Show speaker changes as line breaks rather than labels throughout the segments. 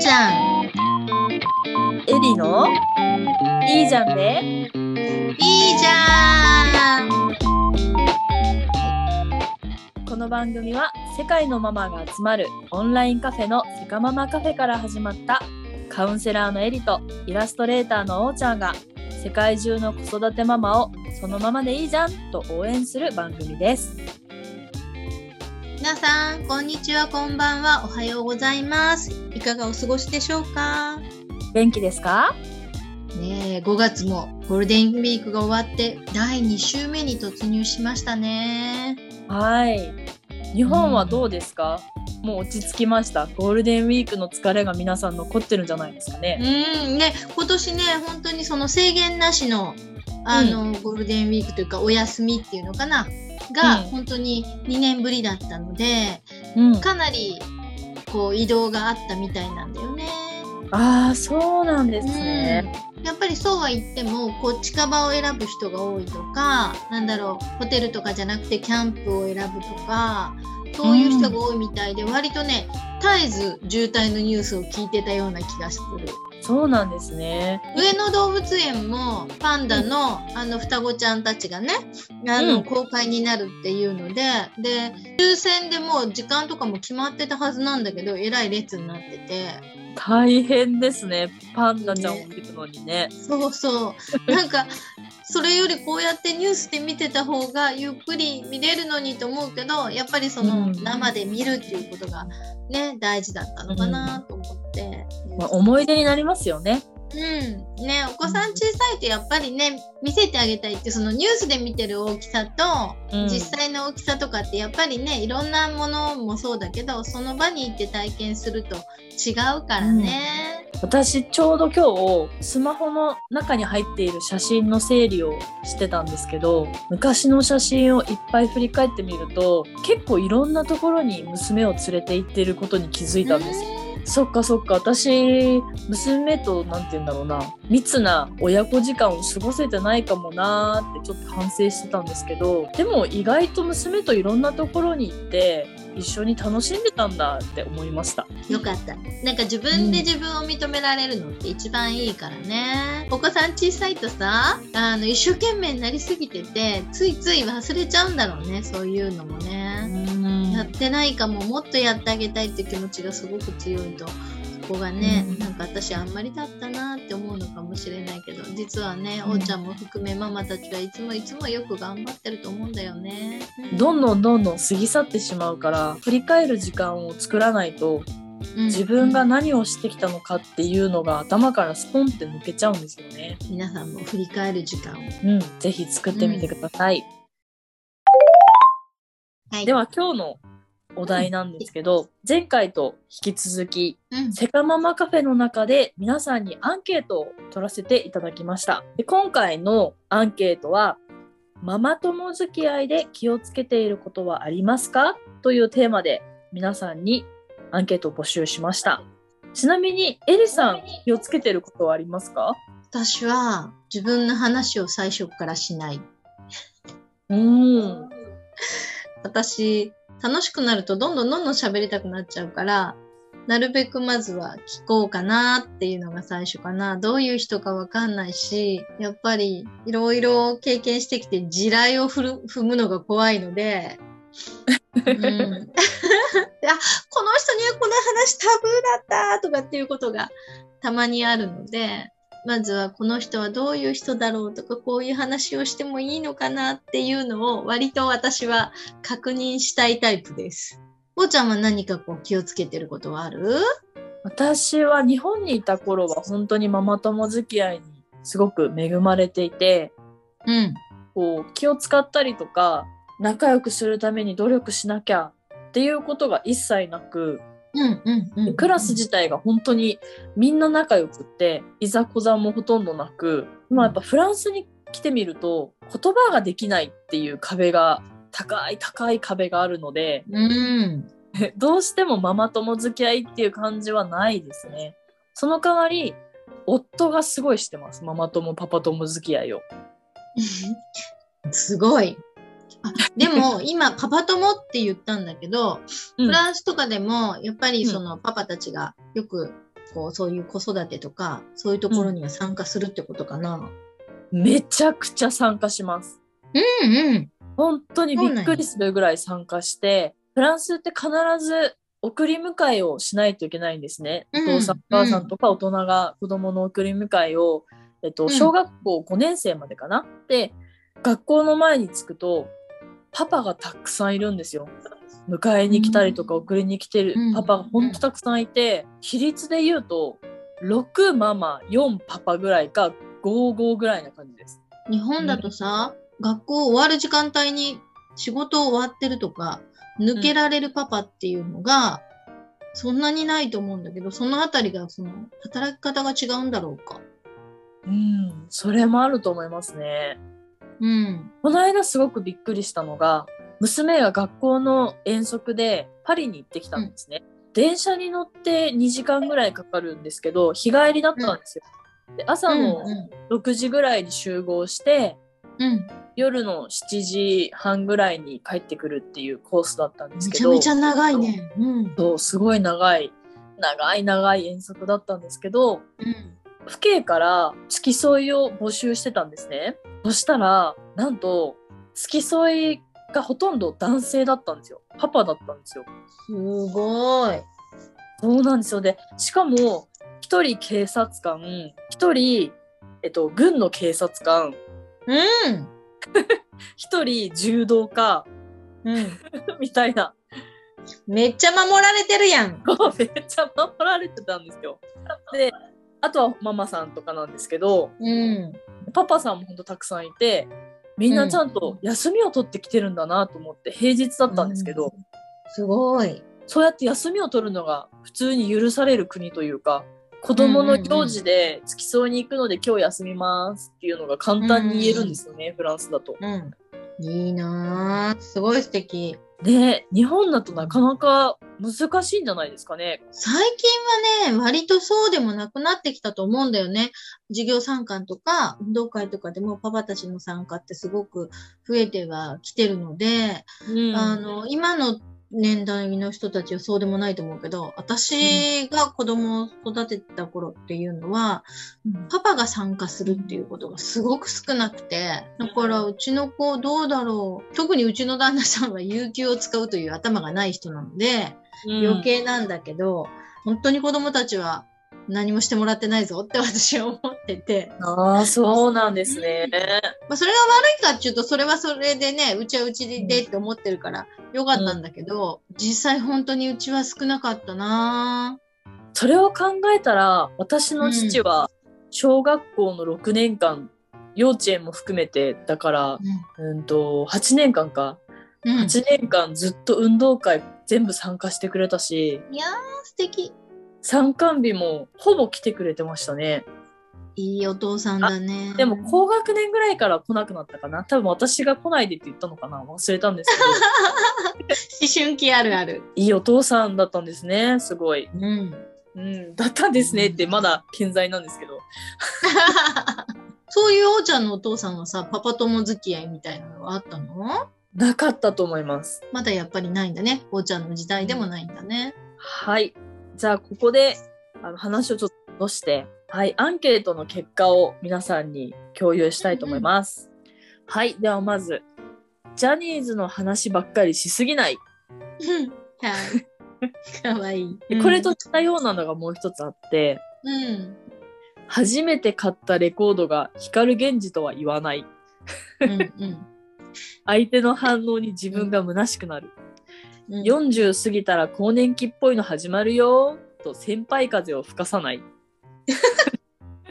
ちゃん。
エリの？いいじゃんね。
いいじゃん。
この番組は世界のママが集まるオンラインカフェのセカママカフェから始まったカウンセラーのエリとイラストレーターのおーちゃんが世界中の子育てママをそのままでいいじゃんと応援する番組です。
皆さん、こんにちは、こんばんは、おはようございます。いかがお過ごしでしょうか？
元気ですか？
ねえ、5月もゴールデンウィークが終わって第2週目に突入しましたね。
はい。日本はどうですか、もう落ち着きました？ゴールデンウィークの疲れが皆さん残ってるんじゃないですか
う
ね。
ん、ね、今年ね、本当にその制限なしの、あの、ゴールデンウィークというか、お休みっていうのかな？が、
うん
本当に2年ぶりだったので、
うん。
かなり、こう、移動があったみたいなんだよね。
ああ、そうなんですね。
うん、やっぱりそうは言ってもこう近場を選ぶ人が多いとかなんだろうホテルとかじゃなくてキャンプを選ぶとかそういう人が多いみたいで、割とね絶えず渋滞のニュースを聞いてたような気がする
そうなんですね。
上野動物園もパンダの,、あの双子ちゃんたちがねあの、
うん
公開になるっていうのでで抽選でもう時間とかも決まってたはずなんだけどえらい列になってて。
大変ですね。パンダちゃんを見るのにね。
そうそう。なんか、それよりこうやってニュースで見てた方がゆっくり見れるのにと思うけど、やっぱりその
うん
生で見るっていうことがね、大事だったのかなと思って。
まあ、思い出になりますよね。
うん。ね、お子さん小さいとやっぱりね、見せてあげたいって、そのニュースで見てる大きさと、
うん
実際の大きさとかってやっぱりね、いろんなものもそうだけど、その場に行って体験すると違うからね。
私ちょうど今日スマホの中に入っている写真の整理をしてたんですけど昔の写真をいっぱい振り返ってみると結構いろんなところに娘を連れて行っていることに気づいたんですよ。そっかそっか。私娘と何て言うんだろうな。密な親子時間を過ごせてないかもなーってちょっと反省してたんですけど。でも意外と娘といろんなところに行って一緒に楽しんでたんだって思いました。
よかった。なんか自分で自分を認められるのって一番いいからね。お子さん小さいとさ、あの、一生懸命になりすぎてて、ついつい忘れちゃうんだろうね、そういうのもね。やってないかも、もっとやってあげたいって気持ちがすごく強いと、そこがね、
うん
なんか私あんまりだったなって思うのかもしれないけど、実はね、
うん
おーちゃんも含めママたちはいつもいつもよく頑張ってると思うんだよね。
どんどんどんどん過ぎ去ってしまうから振り返る時間を作らないと
うん
自分が何をしてきたのかっていうのが頭からスポンって抜けちゃうんですよね。
皆さんも振り返る時間を。
うん、ぜひ作ってみてください。
はい。
では今日のお題なんですけど、前回と引き続き
うん、
セカママカフェの中で皆さんにアンケートを取らせていただきました。で今回のアンケートはママ友付き合いで気をつけていることはありますか？というテーマで皆さんにアンケートを募集しました。ちなみにエリさん気をつけていることはありますか？
私は自分の話を最初からしない。
うん。
私、楽しくなるとどんどんどんどん喋りたくなっちゃうから、なるべくまずは聞こうかなっていうのが最初かな。どういう人かわかんないし、やっぱりいろいろ経験してきて地雷を踏る踏むのが怖いので、うん、あこの人にはこの話タブーだったとかっていうことがたまにあるので、まずはこの人はどういう人だろうとか、こういう話をしてもいいのかなっていうのを割と私は確認したいタイプです。おーちゃんは何かこう気をつけてることはある？
私は日本にいた頃は本当にママ友付き合いにすごく恵まれていて、
うん。
こう気を使ったりとか仲良くするために努力しなきゃっていうことが一切なく、
うんうんうん。
クラス自体が本当にみんな仲良くっていざこざもほとんどなく、まあやっぱフランスに来てみると言葉ができないっていう壁が高い高い壁があるので
うん。
どうしてもママ友付き合いっていう感じはないですね。その代わり夫がすごいしてますママ友パパ友付き合いを。
すごい。あでも今パパ友って言ったんだけど、
うん
フランスとかでもやっぱりそのパパたちがよくこう、そういう子育てとか、そういうところには参加するってことかな。
めちゃくちゃ参加します。
うんうん。
本当にびっくりするぐらい参加して、フランスって必ず送り迎えをしないといけないんですね。
うん
お父さん、お母さんとか大人が子供の送り迎えを、えっと、
うん
小学校5年生までかな？で、学校の前に着くと、パパがたくさんいるんですよ。迎えに来たりとか
うん
送りに来てる
うん
パパがほんとたくさんいて、比率で言うと、6ママ、4パパぐらいか、55ぐらいな感じです。
日本だとさ、学校終わる時間帯に仕事終わってるとか、抜けられるパパっていうのが、そんなにないと思うんだけど、そのあたりが、その、働き方が違うんだろうか。
うん、それもあると思いますね。
うん。
この間すごくびっくりしたのが、娘が学校の遠足でパリに行ってきたんですね。電車に乗って2時間ぐらいかかるんですけど、日帰りだったんですよ。で朝の6時ぐらいに集合して、
うん。うん。
夜の7時半ぐらいに帰ってくるっていうコースだったんですけど、
めちゃめちゃ長いね。うん。
そうすごい長い、長い長い遠足だったんですけど、
うん。
父兄から付き添いを募集してたんですね。そしたら、なんと、付き添いがほとんど男性だったんですよ。パパだったんですよ。
すごい。
そうなんですよ。で、しかも、一人警察官、一人、えっと、軍の警察官、
うん。
一人柔道家、
うん。
みたいな、
めっちゃ守られてるやん。
めっちゃ守られてたんですよ。で、あとはママさんとかなんですけど、
うん。
パパさんもほんとたくさんいて、みんなちゃんと休みを取ってきてるんだなと思って、平日だったんですけど、
すごい。
そうやって休みを取るのが普通に許される国というか、子供の行事で付き添いに行くので今日休みますっていうのが簡単に言えるんですよね、フランスだと。
うん。いいなぁ。すごい素敵。
で、日本だとなかなか難しいんじゃないですかね。
最近はね、割とそうでもなくなってきたと思うんだよね。授業参観とか、運動会とかでもパパたちの参加ってすごく増えてはきてるので、
うん
あの、今の年代の人たちはそうでもないと思うけど、私が子供を育ててた頃っていうのは、パパが参加するっていうことがすごく少なくて、だからうちの子どうだろう。特にうちの旦那さんは有給を使うという頭がない人なので、
うん
余計なんだけど、本当に子供たちは何もしてもらってないぞって私は思ってて、
ああ、そうなんですね。
まあそれが悪いかっていうと、それはそれでね、うちはうちでって思ってるからよかったんだけど、実際本当にうちは少なかったなぁ
それを考えたら、私の父は小学校の6年間、幼稚園も含めて、だから、うんと、8年間か。
うん。うん、
8年間ずっと運動会全部参加してくれたし、
いやー、素敵。
参観日もほぼ来てくれてましたね。
いいお父さんだね。
でも高学年ぐらいから来なくなったかな。多分私が来ないでって言ったのかな。忘れたんですけど。
思春期あるある。
いいお父さんだったんですね。すごい。
うん。
うん。だったんですねってまだ健在なんですけど。
そういうおーちゃんのお父さんはさ、パパ友付き合いみたいなのはあったの？
なかったと思います。
まだやっぱりないんだね。おーちゃんの時代でもないんだね。
はい。じゃあ、ここであの話をちょっと戻して、はい、アンケートの結果を皆さんに共有したいと思います。はい。では、まず、ジャニーズの話ばっかりしすぎない。
はい。かわいい。
でこれと似たようなのがもう一つあって、
うん。
初めて買ったレコードが光源氏とは言わない。
うん。うん。
相手の反応に自分が虚しくなる。
うん。
40過ぎたら更年期っぽいの始まるよと先輩風を吹かさない。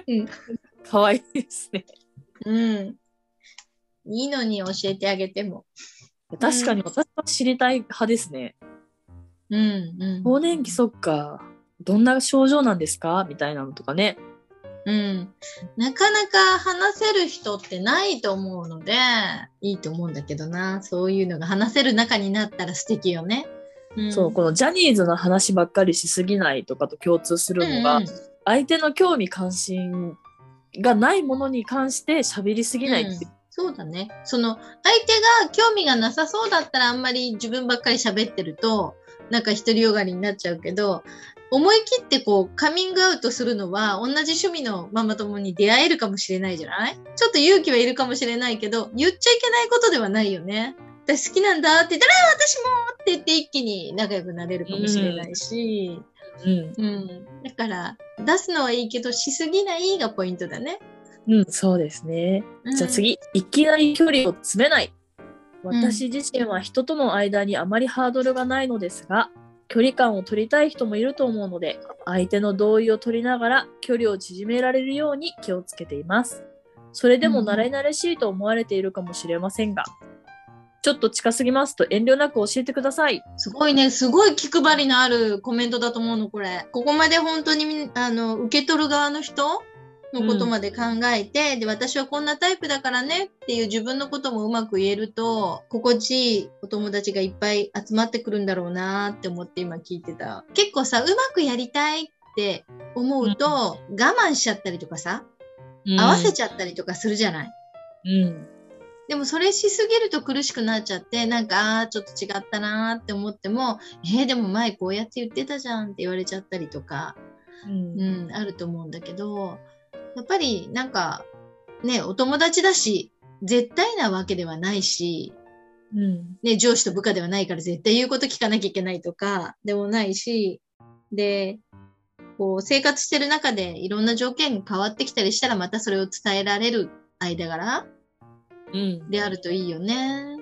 うん
かわいいですね。
うん。いいのに教えてあげても。
確かに私は知りたい派ですね。
うん。うん。
更年期そっか。どんな症状なんですか？みたいなのとかね。
うん。なかなか話せる人ってないと思うので、いいと思うんだけどな。そういうのが話せる中になったら素敵よね。うん
そう、このジャニーズの話ばっかりしすぎないとかと共通するのが、
うんうん
相手の興味関心がないものに関して喋りすぎないっていう
うんそうだね。その、相手が興味がなさそうだったらあんまり自分ばっかり喋ってると、なんか独りよがりになっちゃうけど、思い切ってこうカミングアウトするのは同じ趣味のママ友に出会えるかもしれないじゃない？ちょっと勇気はいるかもしれないけど、言っちゃいけないことではないよね。私好きなんだって言ったら、私もって言って一気に仲良くなれるかもしれないし、
うん。
うん。だから、出すのはいいけど、しすぎないがポイントだね。
うん、そうですね。
うん
じゃあ次、いきなり距離を詰めない。私自身は人との間にあまりハードルがないのですが、距離感を取りたい人もいると思うので、相手の同意を取りながら距離を縮められるように気をつけています。それでも
うん
慣れ慣れしいと思われているかもしれませんが、ちょっと近すぎますと遠慮なく教えてください。
すごいね、すごい気配りのあるコメントだと思うの、これ。ここまで本当にみあの受け取る側の人のことまで考えて、で、私はこんなタイプだからねっていう自分のこともうまく言えると、心地いいお友達がいっぱい集まってくるんだろうなって思って今聞いてた。結構さ、うまくやりたいって思うと、我慢しちゃったりとかさ、合わせちゃったりとかするじゃない？
うん。
でもそれしすぎると苦しくなっちゃって、なんか、あちょっと違ったなーって思っても、えー、でも前こうやって言ってたじゃんって言われちゃったりとか、
うん
うん、あると思うんだけど、やっぱりなんか、ね、お友達だし、絶対なわけではないし、
うん。
ね、上司と部下ではないから絶対言うこと聞かなきゃいけないとかでもないし、で、こう生活してる中でいろんな条件が変わってきたりしたらまたそれを伝えられる間柄
うん。
であるといいよね。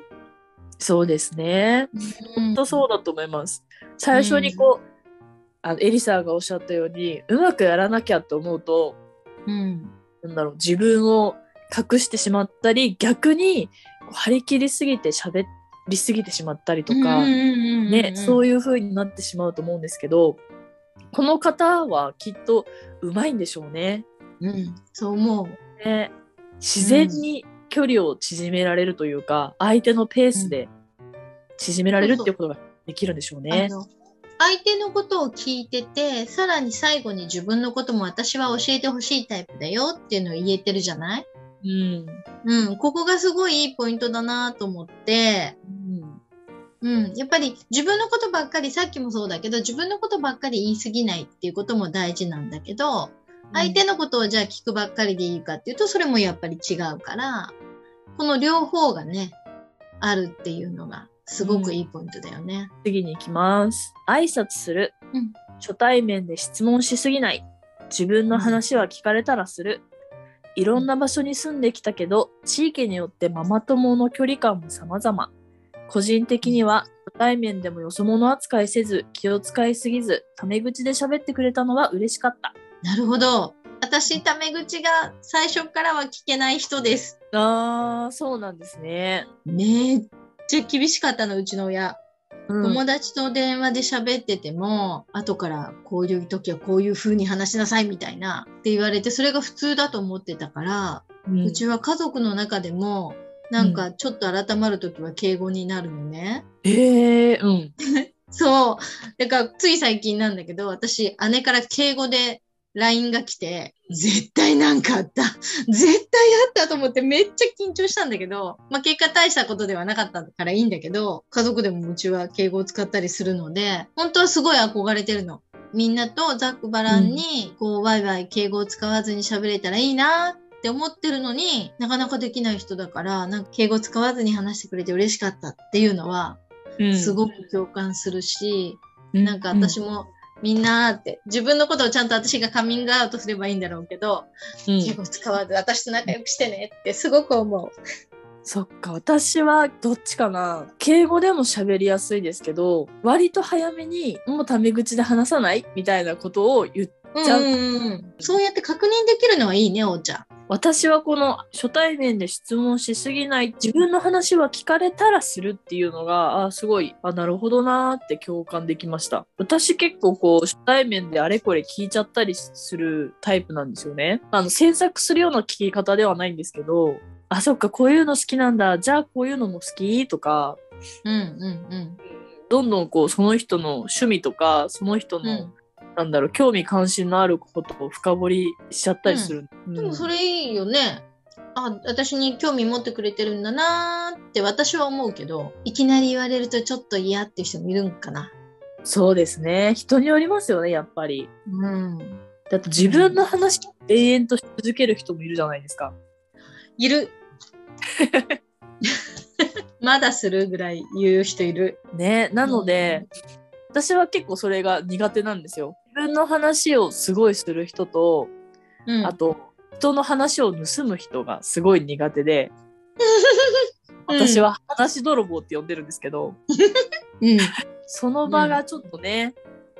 そうですね。
うん
本当そうだと思います。最初にこう、あのエリさんがおっしゃったようにうまくやらなきゃと思うと
うん。
なんだろう自分を隠してしまったり逆に張り切りすぎて喋りすぎてしまったりとか、ね、そう
い
いう風になってしまうと思うんですけどこの方はきっとうまいんでしょうね。
うん。うん。そう思う。
ね自然に距離を縮められるというか、相手のペースで縮められるっていうことができるんでしょうね
あ。の相手のことを聞いてて、さらに最後に自分のことも私は教えてほしいタイプだよっていうのを言えてるじゃない？
うん。
うん、ここがすごいいいポイントだなと思って、
うん。
うん、やっぱり自分のことばっかり、さっきもそうだけど、自分のことばっかり言い過ぎないっていうことも大事なんだけど、相手のことをじゃあ聞くばっかりでいいかっていうと、それもやっぱり違うから、この両方がね、あるっていうのがすごくいいポイントだよね。
次に行きます。挨拶する。
うん
初対面で質問しすぎない。自分の話は聞かれたらする。いろんな場所に住んできたけど、地域によってママ友の距離感も様々。個人的には初対面でもよそ者扱いせず、気を使いすぎず、タメ口で喋ってくれたのは嬉しかった。
なるほど。私、タメ口が最初からは聞けない人です。
あー、そうなんですね。
めっちゃ厳しかったの、うちの親。
うん
友達と電話で喋ってても、後からこういう時はこういう風に話しなさいみたいなって言われて、それが普通だと思ってたから、
うん
うちは家族の中でも、なんかちょっと改まる時は敬語になるのね。
えー、うん。
そう。だからつい最近なんだけど、私姉から敬語で LINE が来て、絶対なんかあった。絶対あったと思ってめっちゃ緊張したんだけど、まあ結果大したことではなかったからいいんだけど、家族でもうちは敬語を使ったりするので、本当はすごい憧れてるの。みんなとざっくばらんに、こう、ワイワイ敬語を使わずに喋れたらいいなって思ってるのになかなかできない人だから、なんか敬語使わずに話してくれて嬉しかったっていうのは、すごく共感するし、なんか私もみんなって、自分のことをちゃんと私がカミングアウトすればいいんだろうけど、
うん。
敬語使わず私と仲良くしてねってすごく思う。
そっか私はどっちかな。敬語でも喋りやすいですけど割と早めにもうタメ口で話さない？みたいなことを言っじゃあ
うんうんうん。そうやって確認できるのはいいね、おーちゃん。
私はこの初対面で質問しすぎない自分の話は聞かれたらするっていうのがあすごいあなるほどなーって共感できました。私結構こう初対面であれこれ聞いちゃったりするタイプなんですよね。あの詮索するような聞き方ではないんですけどあそっかこういうの好きなんだ。じゃあこういうのも好きとか
うんうん。
どんどんこうその人の趣味とかその人の、
うん
なんだろう興味関心のあることを深掘りしちゃったりする、
うん。でもそれいいよね。あ、私に興味持ってくれてるんだなーって私は思うけど、いきなり言われるとちょっと嫌っていう人もいるんかな。
そうですね。人によりますよね、やっぱり。
うん。
だって自分の話を永遠とし続ける人もいるじゃないですか。
いる。まだするぐらい言う人いる。
ね。なので、私は結構それが苦手なんですよ。自分の話をすごいする人と、
うん
あと、人の話を盗む人がすごい苦手で、私は話泥棒って呼んでるんですけど、
うん。
その場がちょっとね、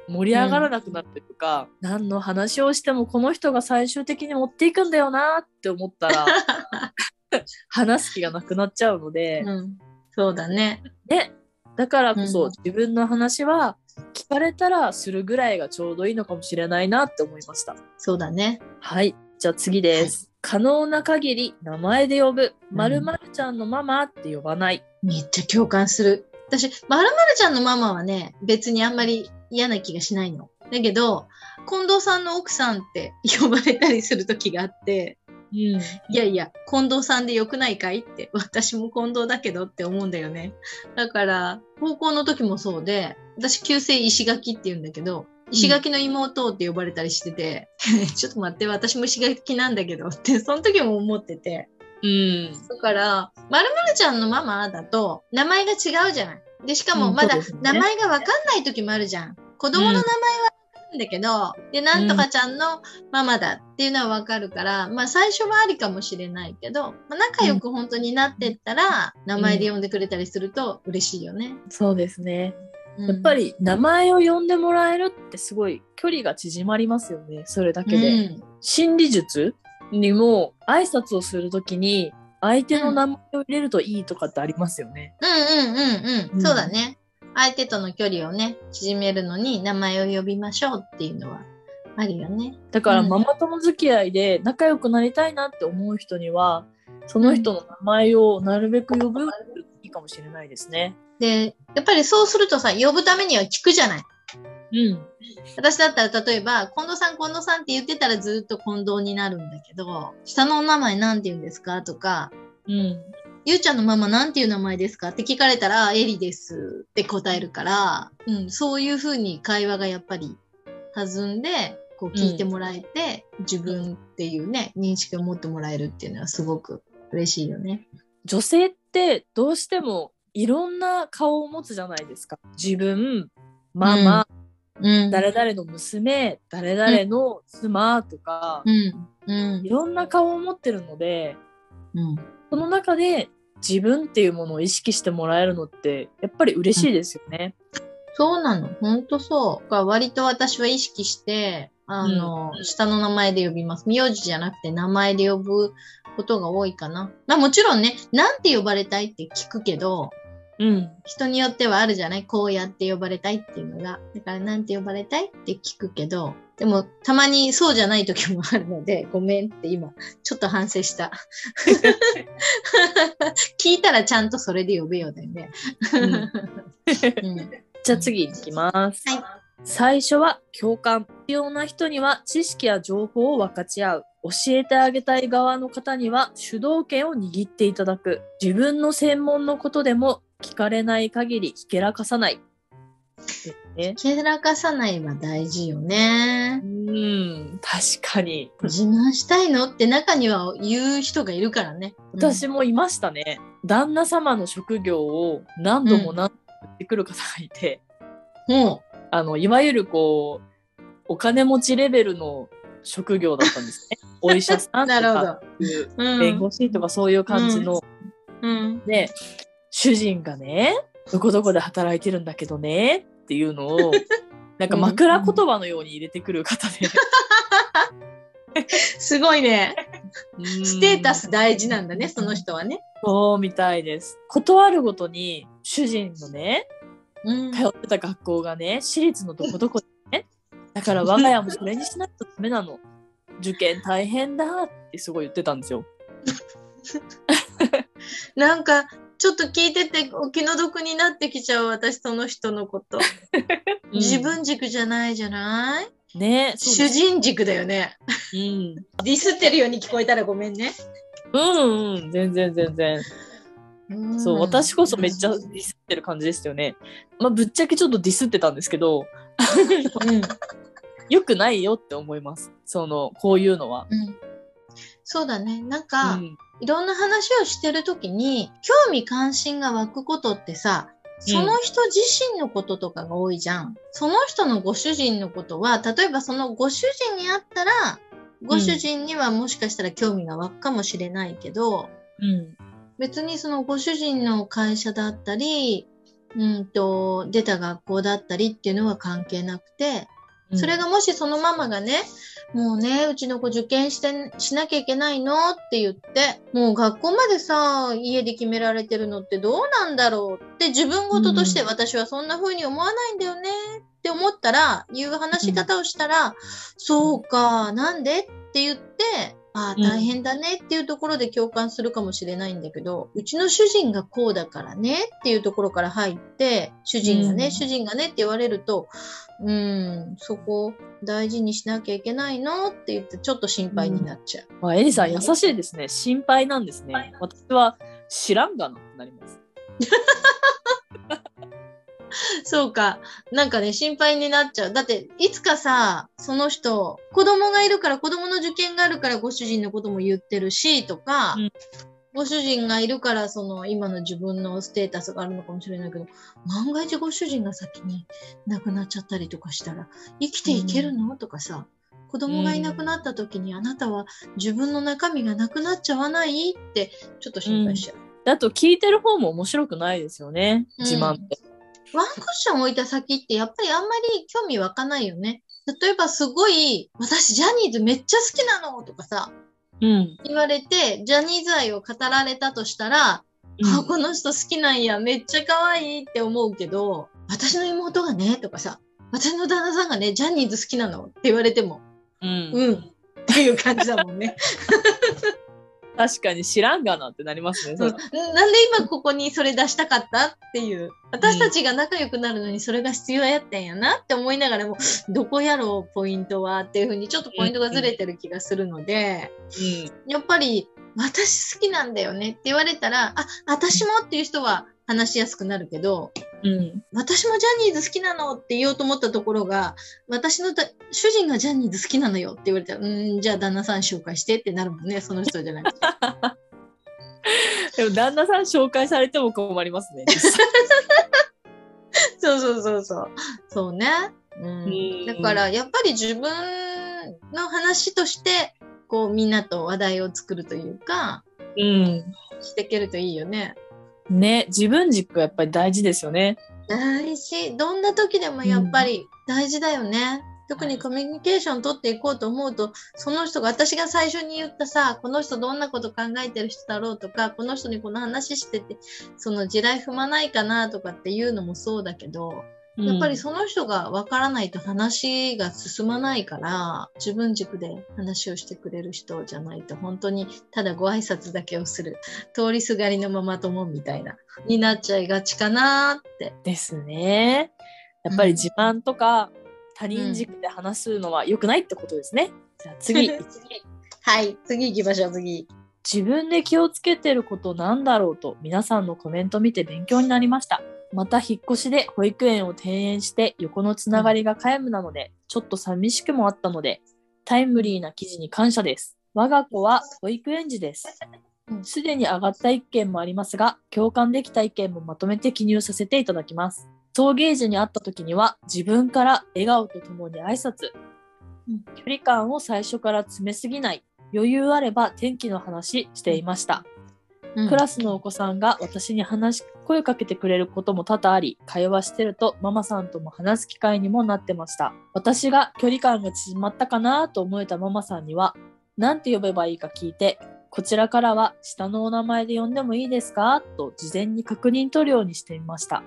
盛り上がらなくなるというか、何の話をしてもこの人が最終的に持っていくんだよなって思ったら、話す気がなくなっちゃうので、
うん。そうだね。
ね、だからこそ、
うん
自分の話は聞かれたらするぐらいがちょうどいいのかもしれないなって思いました。
そうだね。
はい。じゃあ次です。可能な限り名前で呼ぶ。まるまるちゃんのママって呼ばない。
めっちゃ共感する。私、まるまるちゃんのママはね、別にあんまり嫌な気がしないの。だけど、近藤さんの奥さんって呼ばれたりする時があって、
うん。
いやいや、近藤さんでよくないかいって、私も近藤だけどって思うんだよね。だから、高校の時もそうで、私、旧姓石垣って言うんだけど、石垣の妹って呼ばれたりしてて、ちょっと待って、私も石垣なんだけどって、その時も思ってて。
うん。
だから、まるまるちゃんのママだと、名前が違うじゃない。で、しか
うん
もまだ名前がわかんない時もあるじゃん。子供の名前はんだけど、で、なんとかちゃんのママだっていうのはわかるから、まあ最初はありかもしれないけど、まあ、仲良く本当になってったら、名前で呼んでくれたりすると嬉しいよね。
そうですね。
うん
やっぱ、り名前を呼んでもらえるってすごい距離が縮まりますよね。それだけで。
うん
心理術にも挨拶をするときに相手の名前を入れるといいとかってありますよね。
うんうんうんう。
うんん
そうだね。相手との距離をね、縮めるのに名前を呼びましょうっていうのはあるよね。
だから
うん
ママ友付き合いで仲良くなりたいなって思う人にはその人の名前をなるべく呼ぶといいかもしれないですね。
で、やっぱりそうするとさ、呼ぶためには聞くじゃない。
うん。
私だったら例えば、近藤さん、近藤さんって言ってたらずっと近藤になるんだけど、下のお名前なんて言うんですか？とか、
うん。
ゆうちゃんのママなんていう名前ですか？って聞かれたら、あエリですって答えるから、うん、そういうふうに会話がやっぱり弾んで、こう聞いてもらえて、自分っていうね、認識を持ってもらえるっていうのはすごく嬉しいよね。
女性ってどうしてもいろんな顔を持つじゃないですか。自分、ママ、
うん。
誰々の娘、誰々の妻とか、
うん。うん
い。ろんな顔を持ってるので、
うん。
その中で自分っていうものを意識してもらえるのってやっぱり嬉しいですよね。
そうなの。ほんとそう。割と私は意識して、あの、下の名前で呼びます。名字じゃなくて名前で呼ぶことが多いかな。まあもちろんね、なんて呼ばれたいって聞くけど、
うん。
人によってはあるじゃない？こうやって呼ばれたいっていうのが。だからなんて呼ばれたいって聞くけど、でもたまにそうじゃない時もあるので、ごめんって今、ちょっと反省した。聞いたらちゃんとそれで呼べようだよね。
うん
うん
じゃあ次いきます。
はい
最初は共感。必要な人には知識や情報を分かち合う。教えてあげたい側の方には主導権を握っていただく。自分の専門のことでも聞かれない限りひけらかさない。
けらかさないは大事よね
う。ん、確かに。
自慢したいのって中には言う人がいるからね。
私もいましたね。旦那様の職業を何度も何度も言ってくる方がいて、
も
あの、いわゆるこう、お金持ちレベルの職業だったんですね。お医者さんとか弁護士とかそういう感じの、
うん。
で、主人がね、どこどこで働いてるんだけどね、っていうのを、なんか枕言葉のように入れてくる方で。
すごいね。ステータ
ス
ス大事なんだね、その人はね。
そうみたいです。断るごとに、主人のね、
うん
通ってた学校がね、私立のどこどこでね、だから我が家もそれにしないとダメなの。受験大変だってすごい言ってたんですよ。
なんか、ちょっと聞いててお気の毒になってきちゃう、私、その人のこと。自分軸じゃないじゃない？
ね
主人軸だよね。
うん。
ディスってるように聞こえたらごめんね。
うんうん、全然全然。
うん
そう私こそめっちゃディスってる感じですよね。まあぶっちゃけちょっとディスってたんですけど
うん
良くないよって思いますそのこういうのは。
うんそうだね。なん
う
か、
ん
いろんな話をしてるときに、興味関心が湧くことってさ、その人自身のこととかが多いじゃん。その人のご主人のことは、例えばそのご主人に会ったら、ご主人にはもしかしたら興味が湧くかもしれないけど、
うん
別にそのご主人の会社だったり、うんと、出た学校だったりっていうのは関係なくて、それがもしそのママがね、もうね、うちの子受験して、しなきゃいけないのって言って、もう学校までさ、家で決められてるのってどうなんだろうって自分事として
うん。
私はそんな風に思わないんだよねって思ったら、いう話し方をしたら、そうか、なんでって言って、ああ、
うん
大変だねっていうところで共感するかもしれないんだけど、うちの主人がこうだからねっていうところから入って、主人がね、
うん
主人がねって言われると、うん、そこ大事にしなきゃいけないのって言ってちょっと心配になっちゃう。
まあ、エリさん優しいですね。心配なんですね。私は知らんがなってなります。
そうか。なんかね、心配になっちゃう。だって、いつかさ、その人、子供がいるから、子供の受験があるからご主人のことも言ってるし、とか、
うん
ご主人がいるから、その、今の自分のステータスがあるのかもしれないけど、万が一ご主人が先に亡くなっちゃったりとかしたら、生きていけるの、とかさ、子供がいなくなった時に、あなたは自分の中身がなくなっちゃわない？って、ちょっと心配しちゃう。
だと聞いてる方も面白くないですよね。自慢って。
ワンクッション置いた先ってやっぱりあんまり興味湧かないよね。例えばすごい、私ジャニーズめっちゃ好きなのとかさ、
うん。
言われて、ジャニーズ愛を語られたとしたら、あ、この人好きなんや、めっちゃ可愛いって思うけど、私の妹がね、とかさ、私の旦那さんがね、ジャニーズ好きなのって言われても、
うん。
うん、っていう感じだもんね。
確かに知らんがなってなりますね。そ
うん
れ
なんで今ここにそれ出したかったっていう。私たちが仲良くなるのにそれが必要やったんやなって思いながらも、どこやろう、ポイントはっていうふうにちょっとポイントがずれてる気がするので、やっぱり私好きなんだよねって言われたら、あ、私もっていう人は話しやすくなるけど、
うん。うん。
私もジャニーズ好きなのって言おうと思ったところが、私のだ主人がジャニーズ好きなのよって言われたら、うーん、じゃあ旦那さん紹介してってなるもんね、その人じゃなくて。
でも旦那さん紹介されても困りますね。
そうそうそうそう。そうね。うん
うん
だからやっぱり自分の話として、こうみんなと話題を作るというか、
うん。
していけるといいよね。
ね、自分軸やっぱり大事ですよね。
大事。どんな時でもやっぱり大事だよね。特にコミュニケーション取っていこうと思うと、その人が、私が最初に言ったさ、この人どんなこと考えてる人だろうとか、この人にこの話してて、その地雷踏まないかなとかっていうのもそうだけど、やっぱりその人がわからないと話が進まないから、自分軸で話をしてくれる人じゃないと、本当にただご挨拶だけをする、通りすがりのママ友みたいな、になっちゃいがちかなって。
ですね。やっぱり自慢とか他人軸で話すのは良くないってことですね。じゃあ次。
はい、次行きましょう、次。
自分で気をつけてることなんだろうと皆さんのコメント見て勉強になりました。また引っ越しで保育園を転園して横のつながりが皆無なので、ちょっと寂しくもあったので、タイムリーな記事に感謝です。我が子は保育園児です
う。ん
すでに上がった意見もありますが、共感できた意見もまとめて記入させていただきます。送迎時に会った時には自分から笑顔とともに挨拶。
うん
距離感を最初から詰めすぎない。余裕あれば天気の話していました。クラスのお子さんが私に話し、声かけてくれることも多々あり、会話してるとママさんとも話す機会にもなってました。私が距離感が縮まったかなと思えたママさんには、なんて呼べばいいか聞いて、こちらからは下のお名前で呼んでもいいですか？と事前に確認取るようにしてみました。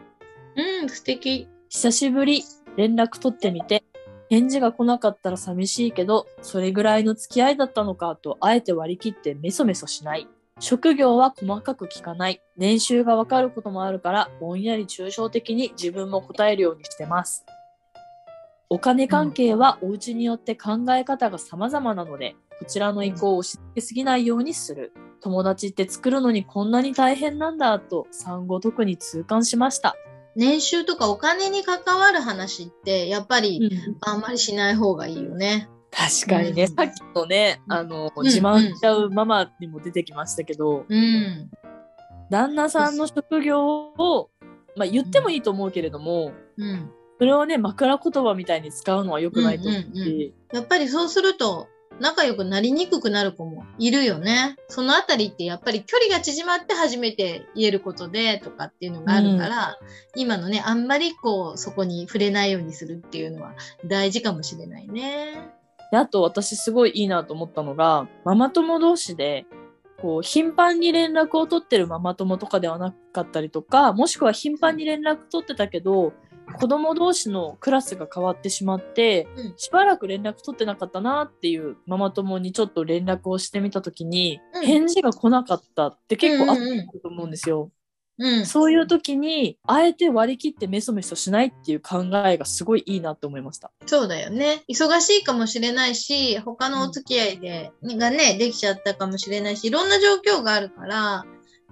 うん、素敵。
久しぶり、連絡取ってみて、返事が来なかったら寂しいけど、それぐらいの付き合いだったのかとあえて割り切ってメソメソしない。職業は細かく聞かない。年収がわかることもあるから、ぼんやり抽象的に自分も答えるようにしてます。お金関係はお家によって考え方が様々なので、こちらの意向を押し付けすぎないようにする。友達って作るのにこんなに大変なんだと産後特に痛感しました。
年収とかお金に関わる話って、やっぱりあんまりしない方がいいよね。
確かにね、
うん
さっきのね、あの、
ん
自慢しちゃうママにも出てきましたけど、
うん。
旦那さんの職業を、まあ、言ってもいいと思うけれども、
うん。
それをね、枕言葉みたいに使うのは良くないと思う
うんうん
し、
やっぱりそうすると、仲良くなりにくくなる子もいるよね。そのあたりってやっぱり距離が縮まって初めて言えることでとかっていうのがあるから、今のね、あんまりこう、そこに触れないようにするっていうのは大事かもしれないね。
であと私すごいいいなと思ったのが、ママ友同士で、こう、頻繁に連絡を取ってるママ友とかではなかったりとか、もしくは頻繁に連絡取ってたけど、子供同士のクラスが変わってしまって、
うん。
しばらく連絡取ってなかったなっていうママ友にちょっと連絡をしてみた時に、
うん。
返事が来なかったって結構あったと思うんですよ。
うん。
そういう時に、あえて割り切ってメソメソしないっていう考えがすごいいいなと思いました。
そうだよね。忙しいかもしれないし、他のお付き合いで、がね、できちゃったかもしれないし、いろんな状況があるから、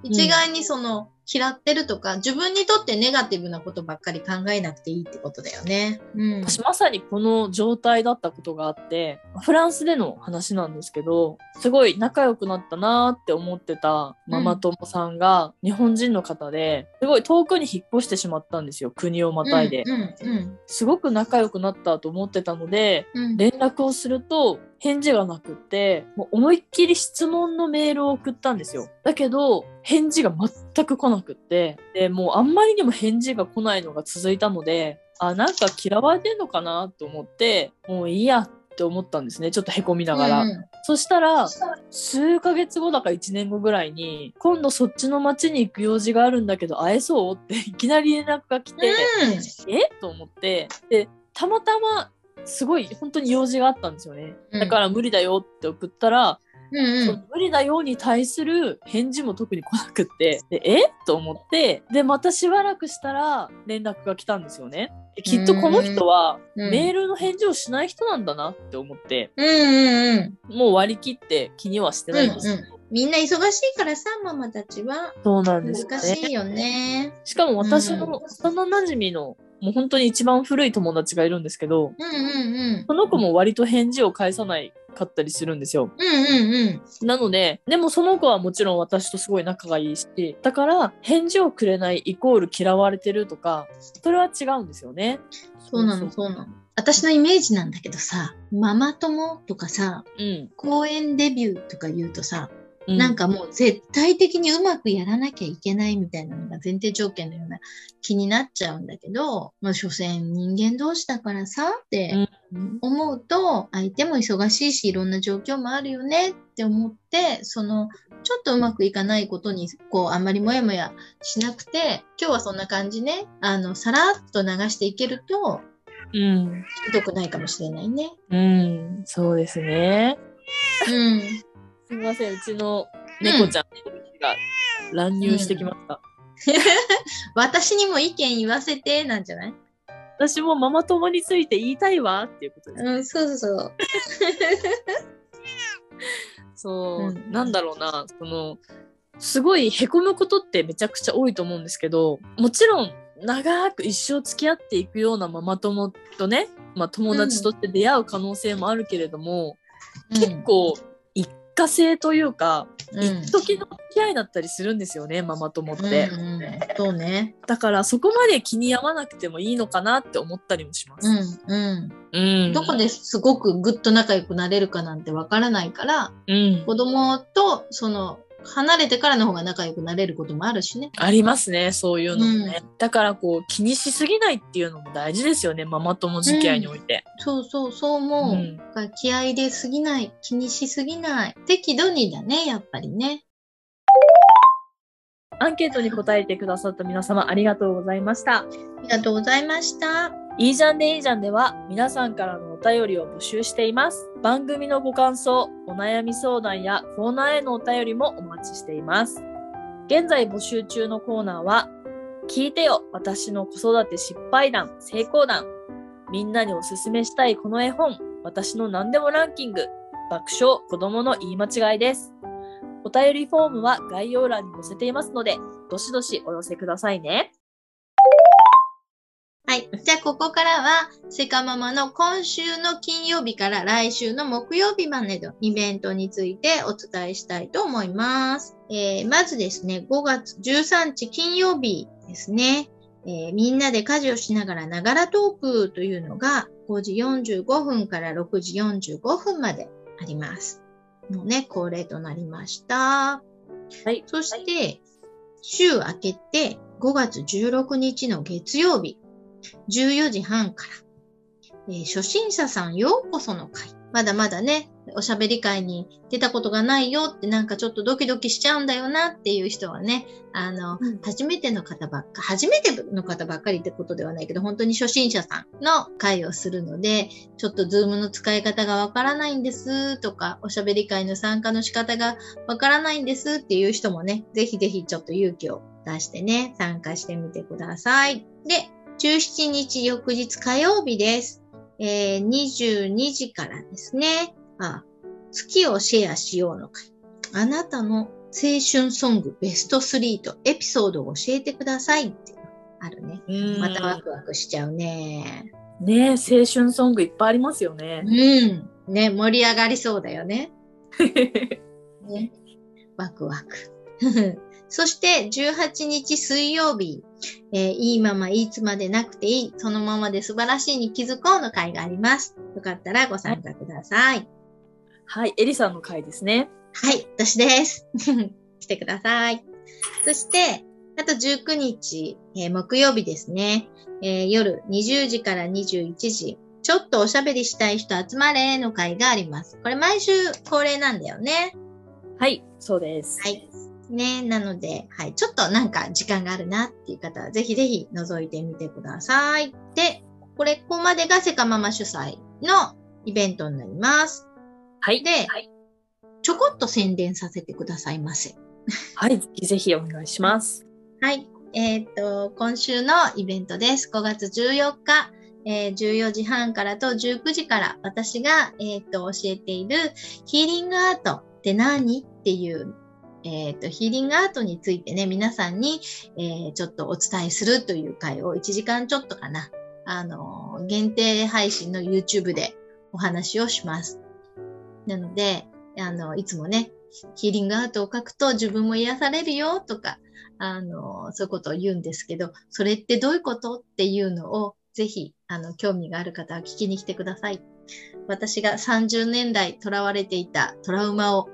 一概にその、嫌ってるとか、自分にとってネガティブなことばっかり考えなくていいってことだよね。うん。
私まさにこの状態だったことがあって、フランスでの話なんですけど、すごい仲良くなったなーって思ってたママ友さんが日本人の方で、すごい遠くに引っ越してしまったんですよ、国をまたいで。
うん、うん、
すごく仲良くなったと思ってたので、
うん。
連絡をすると返事がなくって、もう思いっきり質問のメールを送ったんですよ。だけど、返事が全く来なくって、で、もうあんまりにも返事が来ないのが続いたので、あ、なんか嫌われてんのかなと思って、もういいやって思ったんですね。ちょっと凹みながら。
うん
そしたら、数ヶ月後だか1年後ぐらいに、今度そっちの町に行く用事があるんだけど、会えそうっていきなり連絡が来て、えと思って、で、たまたま、すごい本当に用事があったんですよね。
うん
だから無理だよって送ったら、
うん、うん。
その無理だよに対する返事も特に来なくって、でえ？と思って、で、またしばらくしたら連絡が来たんですよね。できっとこの人は
うん
メールの返事をしない人なんだなって思って、
うん、うん、うん。
もう割り切って気にはしてないんですよ。
うんうんみんな忙しいからさ、ママたちは。
そうなんですよね。
難しいよね。
しかも私の幼馴染の、もう本当に一番古い友達がいるんですけど、
うん、うん、うん。
その子も割と返事を返さないかったりするんですよ。
うん、うん、うん。
なので、でもその子はもちろん私とすごい仲がいいし、だから返事をくれないイコール嫌われてるとか、それは違うんですよね。
そうなの、そうなの。私のイメージなんだけどさ、ママ友とかさ、
うん。
公演デビューとか言うとさ、
う
なん、かもう絶対的にうまくやらなきゃいけないみたいなのが前提条件のような気になっちゃうんだけど、まあ、所詮人間同士だからさって思うと、相手も忙しいし、いろんな状況もあるよねって思って、その、ちょっとうまくいかないことに、こう、あんまりもやもやしなくて、今日はそんな感じね、あの、さらっと流していけると、
うん。
ひどくないかもしれないね。
うん。そうですね。
うん。
すみません、うちの猫ちゃんが乱入してきました。
私にも意見言わせて、なんじゃない？
私もママ友について言いたいわっていうことです。
うん、そうそうそう。
そう、
うん。
なんだろうな、その、すごい凹むことってめちゃくちゃ多いと思うんですけど、もちろん長く一生付き合っていくようなママ友とね、まあ友達として出会う可能性もあるけれども、結構一過性というか、
うん、
一時の付き合いだったりするんですよね、ママ友って。
うんうん、そうね。
だからそこまで気に病まなくてもいいのかなって思ったりもします。
うん、うん。
うん。
どこですごくぐっと仲良くなれるかなんてわからないから、
うん。
子供と、その、離れてからの方が仲良くなれることもあるしね。
ありますね、そういうのもね。だからこう気にしすぎないっていうのも大事ですよね、ママ友付き合いにおいて。
そうそう、そう思う。
うん
気合い入れすぎない、気にしすぎない。適度にだね、やっぱりね。
アンケートに答えてくださった皆様ありがとうございました。
ありがとうございました。
いいじゃんでいいじゃんでは皆さんからのお便りを募集しています。番組のご感想、お悩み相談やコーナーへのお便りもお待ちしています。現在募集中のコーナーは、聞いてよ私の子育て失敗談、成功談。みんなにおすすめしたいこの絵本、私の何でもランキング。爆笑子供の言い間違いです。お便りフォームは概要欄に載せていますので、どしどしお寄せくださいね。
はい。じゃあ、ここからは、セカママの今週の金曜日から来週の木曜日までのイベントについてお伝えしたいと思います。えーまずですね、5月13日金曜日ですね、えーみんなで家事をしながらながらトークというのが5時45分から6時45分まであります。もうね、恒例となりました。
はい。
そして、週明けて5月16日の月曜日、14時半から、えー初心者さんようこその会。まだまだね、おしゃべり会に出たことがないよってなんかちょっとドキドキしちゃうんだよなっていう人はね、あの、
うん
初めての方ばっか、初めての方ばっかりってことではないけど、本当に初心者さんの会をするので、ちょっとズームの使い方がわからないんですとか、おしゃべり会の参加の仕方がわからないんですっていう人もね、ぜひぜひちょっと勇気を出してね、参加してみてください。で、17日翌日火曜日です。えー22時からですね、あ、月をシェアしようの会。あなたの青春ソングベスト3とエピソードを教えてくださいあるね。またワクワクしちゃうね。
ねえ、青春ソングいっぱいありますよね。
うん。ね、盛り上がりそうだよね。ね、ワクワク。そして、18日水曜日、えーいいままいつまでなくていい、そのままで素晴らしいに気づこうの会があります。よかったらご参加ください。
はい、エリさんの回ですね。
はい、私です。来てください。そして、あと19日、えー木曜日ですね、えー夜20時から21時、ちょっとおしゃべりしたい人集まれの会があります。これ毎週恒例なんだよね。
はい、そうです。
はい。ね、なので、はい、ちょっとなんか時間があるなっていう方は、ぜひぜひ覗いてみてください。で、これ、ここまでがセカママ主催のイベントになります。
はい。
で
はい、
ちょこっと宣伝させてくださいませ。
はい、ぜひぜひお願いします。
はい。えっ、と、今週のイベントです。5月14日、えー14時半からと19時から私が、えっ、と、教えているヒーリングアートって何？っていう、えっ、と、ヒーリングアートについてね、皆さんに、えーちょっとお伝えするという回を1時間ちょっとかな。あの、限定配信の YouTube でお話をします。なので、あの、いつもね、ヒーリングアートを書くと自分も癒されるよとか、あの、そういうことを言うんですけど、それってどういうことっていうのを、ぜひ、あの、興味がある方は聞きに来てください。私が30年来囚われていたトラウマを、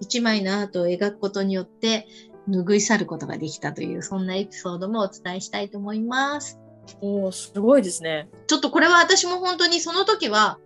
一枚のアートを描くことによって、拭い去ることができたという、そんなエピソードもお伝えしたいと思います。
おー、すごいですね。
ちょっとこれは私も本当にその時は、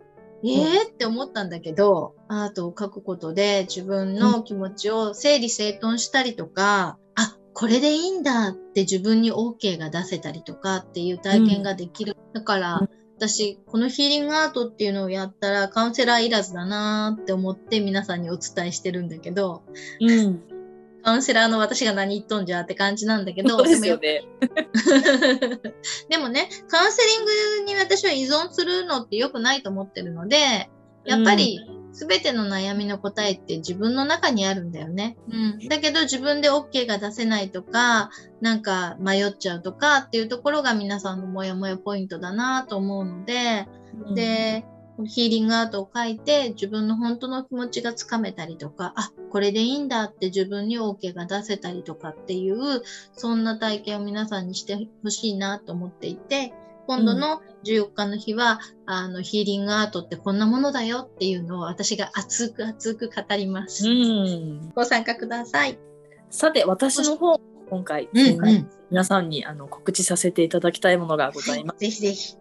えーって思ったんだけど、アートを描くことで自分の気持ちを整理整頓したりとか、あ、これでいいんだって自分に OK が出せたりとかっていう体験ができる。だから、
うん
私、このヒーリングアートっていうのをやったらカウンセラーいらずだなーって思って皆さんにお伝えしてるんだけど、
うん。
カウンセラーの私が何言っとんじゃって感じなんだけど、でも
ね。
でもね、カウンセリングに私は依存するのって良くないと思ってるので、やっぱり全ての悩みの答えって自分の中にあるんだよね。うん。だけど自分で OK が出せないとか、なんか迷っちゃうとかっていうところが皆さんのモヤモヤポイントだなと思うので、
うん、
で、ヒーリングアートを書いて自分の本当の気持ちがつかめたりとか、あ、これでいいんだって自分に OK が出せたりとかっていう、そんな体験を皆さんにしてほしいなと思っていて、今度の14日の日は、あの、ヒーリングアートってこんなものだよっていうのを私が熱く熱く語ります。
うん。
ご参加ください。
さて、私の方、今回、
うん
皆さんにあの告知させていただきたいものがございます。
ぜひぜひ。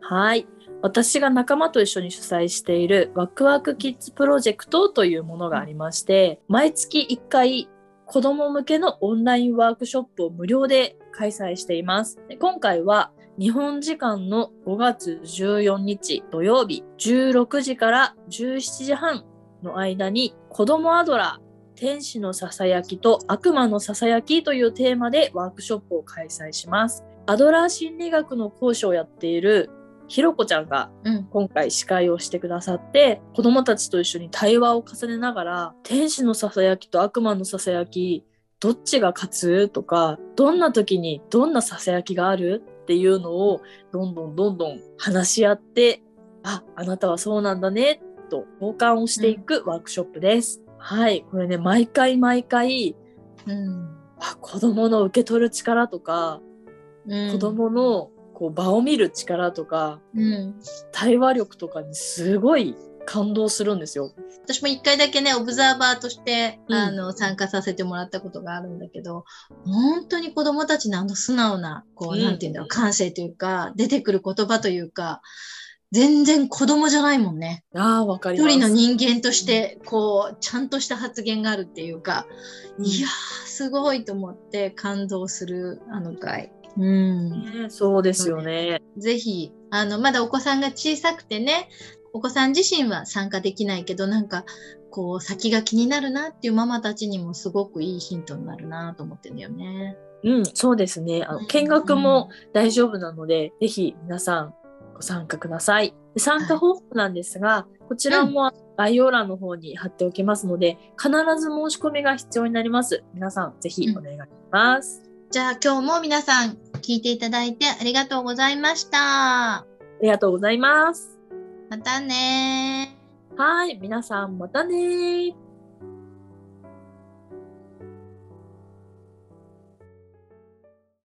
はい。私が仲間と一緒に主催しているワクワクキッズプロジェクトというものがありまして、毎月1回子供向けのオンラインワークショップを無料で開催しています。で今回は日本時間の5月14日土曜日16時から17時半の間に子供アドラー天使のささやきと悪魔のささやきというテーマでワークショップを開催します。アドラー心理学の講師をやっているひろこちゃんが
うん。
今回司会をしてくださって子供たちと一緒に対話を重ねながら天使のささやきと悪魔のささやきどっちが勝つとかどんな時にどんなささやきがあるっていうのをどんどんどんどん話し合ってああなたはそうなんだねと交換をしていくワークショップです。はいこれね毎回毎回
うん。
あ子供の受け取る力とか、
うん
子供のこう場を見る力とか
うん。
対話力とかにすごい感動するんですよ。
私も一回だけね、オブザーバーとして、
うん
あの、参加させてもらったことがあるんだけど、本当に子供たちのあの素直な、こう、
うん
なんていうんだろう、感性というか、出てくる言葉というか、全然子供じゃないもんね。
ああ、わかります。
一人の人間として、こう、ちゃんとした発言があるっていうか、
うん
いやー、すごいと思って感動する、あの回。うん。
ねそうですよね。
ぜひ、あの、まだお子さんが小さくてね、お子さん自身は参加できないけど、なんか、こう、先が気になるなっていうママたちにもすごくいいヒントになるなと思ってるんだよね。
うん、そうですね。あ
うん
の見学も大丈夫なので、ぜひ皆さんご参加ください。で参加方法なんですが、こちらも概要欄の方に貼っておきますので、必ず申し込みが必要になります。皆さん、ぜひお願いします。
じゃあ今日も皆さん聞いていただいてありがとうございました。
ありがとうございます。
またねー。
はい、皆さんまたねー。